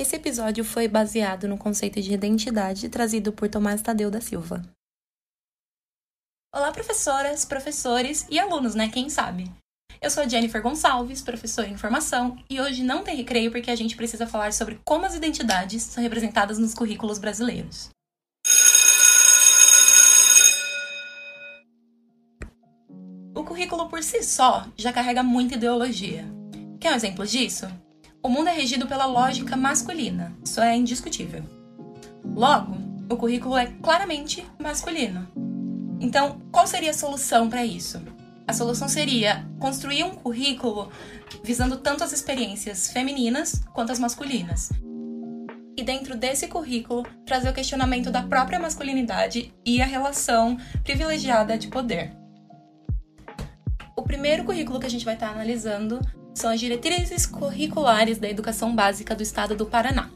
Esse episódio foi baseado no conceito de identidade trazido por Tomás Tadeu da Silva. Olá, professoras, professores e alunos, né? Quem sabe? Eu sou a Jennifer Gonçalves, professora em formação, e hoje não tem recreio porque a gente precisa falar sobre como as identidades são representadas nos currículos brasileiros. O currículo por si só já carrega muita ideologia. Quer um exemplo disso? O mundo é regido pela lógica masculina, isso é indiscutível. Logo, o currículo é claramente masculino. Então, qual seria a solução para isso? A solução seria construir um currículo visando tanto as experiências femininas quanto as masculinas. E dentro desse currículo, trazer o questionamento da própria masculinidade e a relação privilegiada de poder. O primeiro currículo que a gente vai estar analisando são as diretrizes curriculares da educação básica do estado do Paraná.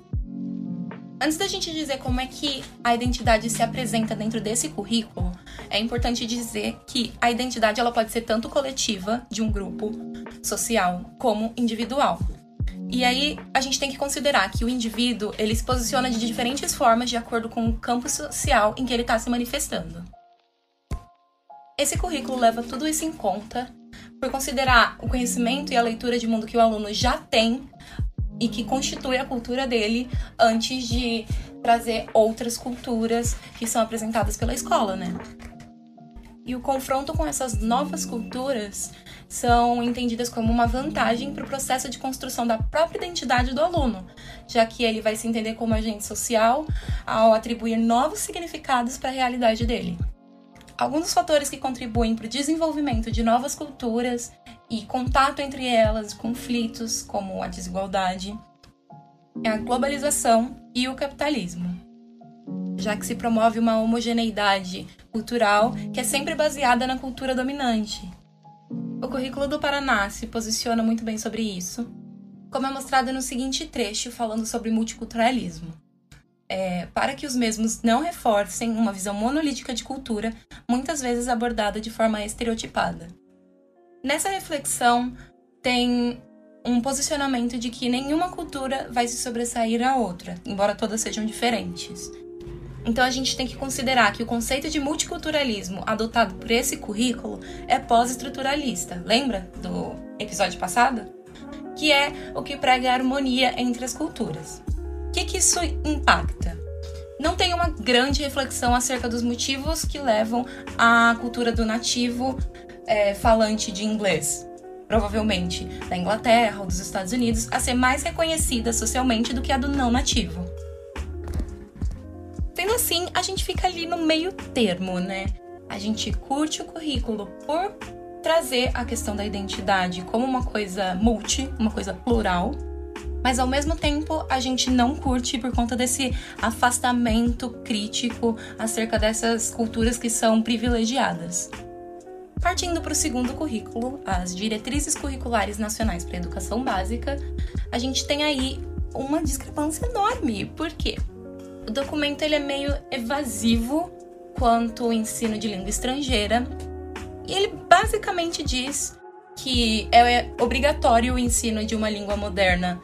Antes da gente dizer como é que a identidade se apresenta dentro desse currículo, é importante dizer que a identidade ela pode ser tanto coletiva de um grupo social como individual. E aí a gente tem que considerar que o indivíduo ele se posiciona de diferentes formas de acordo com o campo social em que ele está se manifestando. Esse currículo leva tudo isso em conta por considerar o conhecimento e a leitura de mundo que o aluno já tem e que constitui a cultura dele antes de trazer outras culturas que são apresentadas pela escola, né? E o confronto com essas novas culturas são entendidas como uma vantagem para o processo de construção da própria identidade do aluno, já que ele vai se entender como agente social ao atribuir novos significados para a realidade dele. Alguns dos fatores que contribuem para o desenvolvimento de novas culturas e contato entre elas, conflitos como a desigualdade, é a globalização e o capitalismo, já que se promove uma homogeneidade cultural que é sempre baseada na cultura dominante. O currículo do Paraná se posiciona muito bem sobre isso, como é mostrado no seguinte trecho falando sobre multiculturalismo é, para que os mesmos não reforcem uma visão monolítica de cultura, muitas vezes abordada de forma estereotipada. Nessa reflexão, tem um posicionamento de que nenhuma cultura vai se sobressair à outra, embora todas sejam diferentes. Então a gente tem que considerar que o conceito de multiculturalismo adotado por esse currículo é pós-estruturalista. Lembra do episódio passado? Que é o que prega a harmonia entre as culturas que, que isso impacta? Não tem uma grande reflexão acerca dos motivos que levam a cultura do nativo é, falante de inglês, provavelmente da Inglaterra ou dos Estados Unidos, a ser mais reconhecida socialmente do que a do não nativo. Sendo assim, a gente fica ali no meio termo, né? A gente curte o currículo por trazer a questão da identidade como uma coisa multi, uma coisa plural, mas ao mesmo tempo a gente não curte por conta desse afastamento crítico acerca dessas culturas que são privilegiadas. Partindo para o segundo currículo, as diretrizes curriculares nacionais para a educação básica, a gente tem aí uma discrepância enorme. Por quê? O documento ele é meio evasivo quanto ao ensino de língua estrangeira e ele basicamente diz que é obrigatório o ensino de uma língua moderna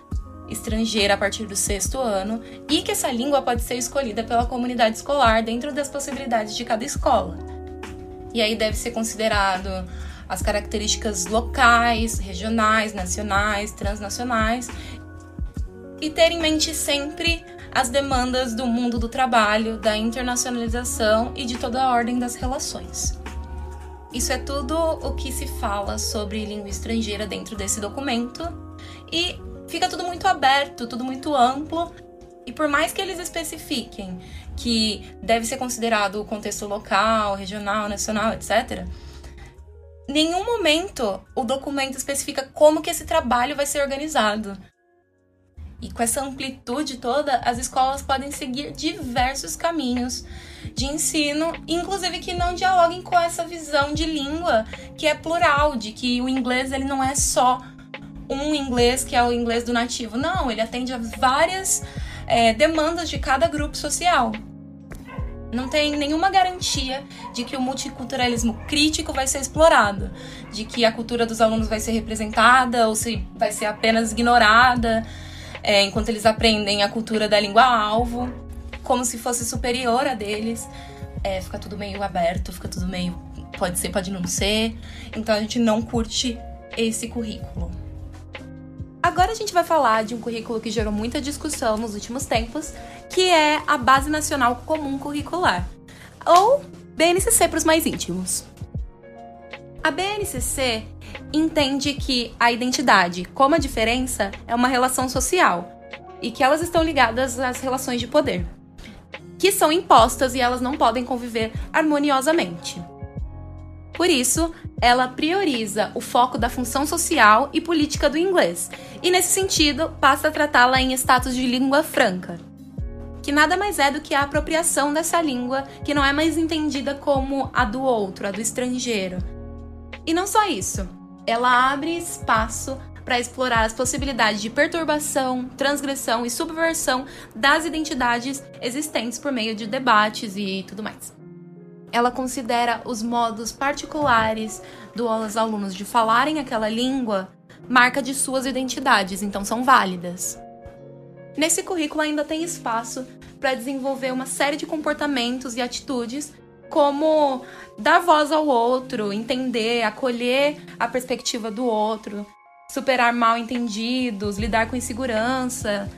estrangeira a partir do sexto ano e que essa língua pode ser escolhida pela comunidade escolar dentro das possibilidades de cada escola. E aí deve ser considerado as características locais, regionais, nacionais, transnacionais e ter em mente sempre as demandas do mundo do trabalho, da internacionalização e de toda a ordem das relações. Isso é tudo o que se fala sobre língua estrangeira dentro desse documento e fica tudo muito aberto, tudo muito amplo. E por mais que eles especifiquem que deve ser considerado o contexto local, regional, nacional, etc., nenhum momento o documento especifica como que esse trabalho vai ser organizado. E com essa amplitude toda, as escolas podem seguir diversos caminhos de ensino, inclusive que não dialoguem com essa visão de língua que é plural, de que o inglês ele não é só um inglês que é o inglês do nativo. Não, ele atende a várias é, demandas de cada grupo social. Não tem nenhuma garantia de que o multiculturalismo crítico vai ser explorado, de que a cultura dos alunos vai ser representada ou se vai ser apenas ignorada. é, enquanto eles aprendem a cultura da língua-alvo, como se fosse superior a deles. É, fica tudo meio aberto, fica tudo meio. Pode ser, pode não ser. Então a gente não curte esse currículo. Agora a gente vai falar de um currículo que gerou muita discussão nos últimos tempos, que é a Base Nacional Comum Curricular, ou BNCC para os mais íntimos. A BNCC entende que a identidade, como a diferença, é uma relação social e que elas estão ligadas às relações de poder, que são impostas e elas não podem conviver harmoniosamente. Por isso, ela prioriza o foco da função social e política do inglês, e nesse sentido, passa a tratá-la em status de língua franca, que nada mais é do que a apropriação dessa língua que não é mais entendida como a do outro, a do estrangeiro. E não só isso, ela abre espaço para explorar as possibilidades de perturbação, transgressão e subversão das identidades existentes por meio de debates e tudo mais. Ela considera os modos particulares dos alunos de falarem aquela língua marca de suas identidades, então são válidas. Nesse currículo ainda tem espaço para desenvolver uma série de comportamentos e atitudes como dar voz ao outro, entender, acolher a perspectiva do outro, superar mal entendidos, lidar com insegurança.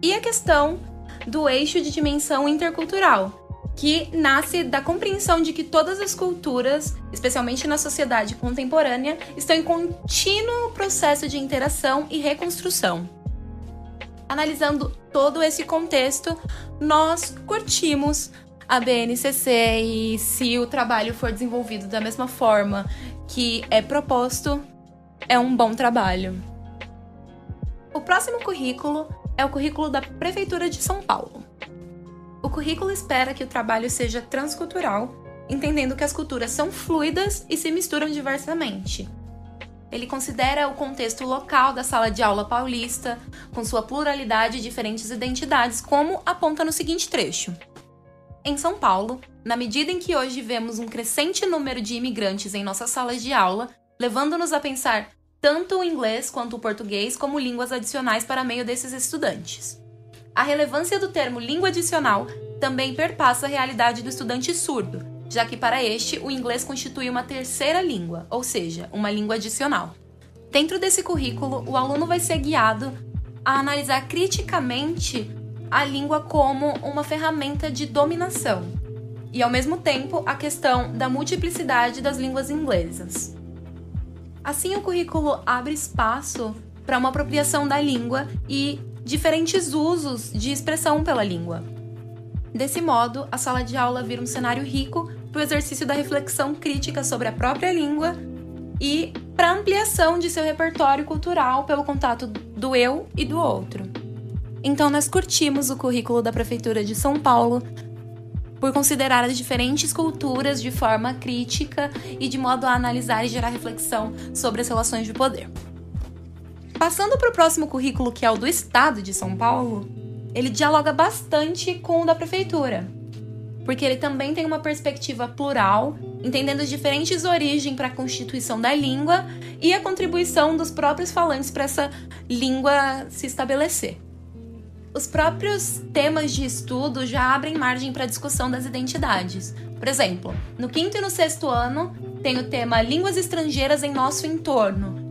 E a questão do eixo de dimensão intercultural, que nasce da compreensão de que todas as culturas, especialmente na sociedade contemporânea, estão em contínuo processo de interação e reconstrução. Analisando todo esse contexto, nós curtimos a BNCC e se o trabalho for desenvolvido da mesma forma que é proposto, é um bom trabalho. O próximo currículo é o currículo da Prefeitura de São Paulo. O currículo espera que o trabalho seja transcultural, entendendo que as culturas são fluidas e se misturam diversamente. Ele considera o contexto local da sala de aula paulista, com sua pluralidade e diferentes identidades, como aponta no seguinte trecho. Em São Paulo, na medida em que hoje vemos um crescente número de imigrantes em nossas salas de aula, levando-nos a pensar tanto o inglês quanto o português como línguas adicionais para meio desses estudantes. A relevância do termo língua adicional também perpassa a realidade do estudante surdo, já que para este o inglês constitui uma terceira língua, ou seja, uma língua adicional. Dentro desse currículo, o aluno vai ser guiado a analisar criticamente a língua como uma ferramenta de dominação e, ao mesmo tempo, a questão da multiplicidade das línguas inglesas. Assim, o currículo abre espaço para uma apropriação da língua e diferentes usos de expressão pela língua. Desse modo, a sala de aula vira um cenário rico para o exercício da reflexão crítica sobre a própria língua e para ampliação de seu repertório cultural pelo contato do eu e do outro. Então, nós curtimos o currículo da Prefeitura de São Paulo por considerar as diferentes culturas de forma crítica e de modo a analisar e gerar reflexão sobre as relações de poder. Passando para o próximo currículo, que é o do Estado de São Paulo, ele dialoga bastante com o da Prefeitura, porque ele também tem uma perspectiva plural, entendendo as diferentes origens para a constituição da língua e a contribuição dos próprios falantes para essa língua se estabelecer. Os próprios temas de estudo já abrem margem para a discussão das identidades. Por exemplo, no quinto e no sexto ano tem o tema Línguas Estrangeiras em Nosso Entorno.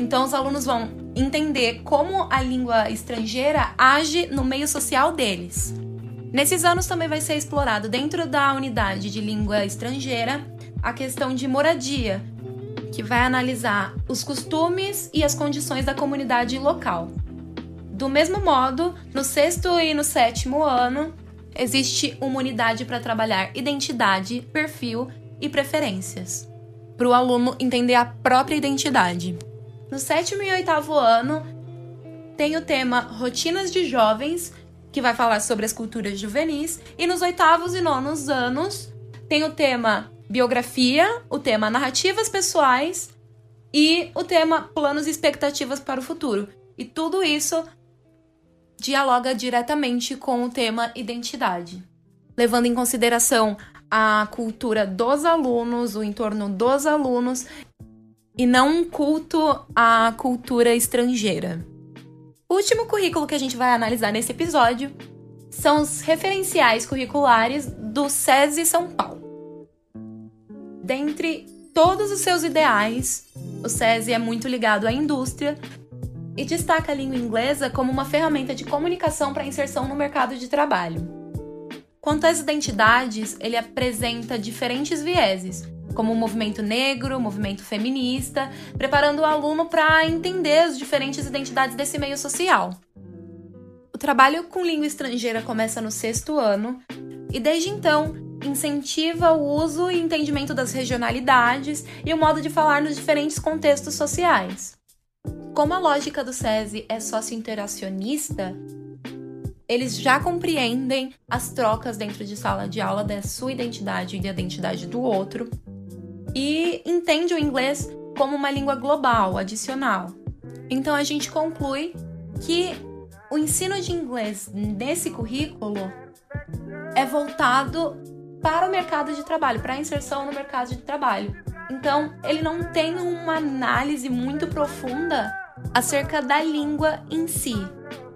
Então, os alunos vão entender como a língua estrangeira age no meio social deles. Nesses anos também vai ser explorado dentro da unidade de língua estrangeira a questão de moradia, que vai analisar os costumes e as condições da comunidade local. Do mesmo modo, no sexto e no sétimo ano, existe uma unidade para trabalhar identidade, perfil e preferências, para o aluno entender a própria identidade. No sétimo e oitavo ano, tem o tema Rotinas de Jovens, que vai falar sobre as culturas juvenis, e nos oitavos e nonos anos, tem o tema Biografia, o tema Narrativas Pessoais e o tema Planos e Expectativas para o Futuro. E tudo isso dialoga diretamente com o tema identidade, levando em consideração a cultura dos alunos, o entorno dos alunos e não um culto à cultura estrangeira. O último currículo que a gente vai analisar nesse episódio são os referenciais curriculares do SESI São Paulo. Dentre todos os seus ideais, o SESI é muito ligado à indústria e destaca a língua inglesa como uma ferramenta de comunicação para inserção no mercado de trabalho. Quanto às identidades, ele apresenta diferentes vieses, como o movimento negro, o movimento feminista, preparando o aluno para entender as diferentes identidades desse meio social. O trabalho com língua estrangeira começa no sexto ano e, desde então, incentiva o uso e entendimento das regionalidades e o modo de falar nos diferentes contextos sociais. Como a lógica do SESI é socio-interacionista, eles já compreendem as trocas dentro de sala de aula da sua identidade e da identidade do outro e entende o inglês como uma língua global, adicional. Então a gente conclui que o ensino de inglês nesse currículo é voltado para o mercado de trabalho, para a inserção no mercado de trabalho. Então, ele não tem uma análise muito profunda acerca da língua em si.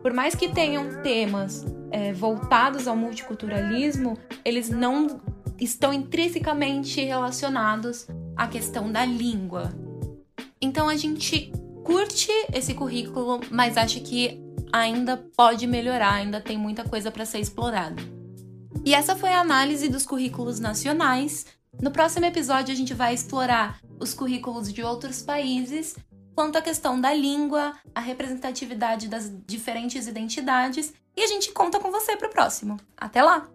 Por mais que tenham temas é, voltados ao multiculturalismo, eles não estão intrinsecamente relacionados à questão da língua. Então a gente curte esse currículo, mas acha que ainda pode melhorar, ainda tem muita coisa para ser explorada. E essa foi a análise dos currículos nacionais. No próximo episódio a gente vai explorar os currículos de outros países quanto à questão da língua, a representatividade das diferentes identidades, e a gente conta com você para o próximo. Até lá!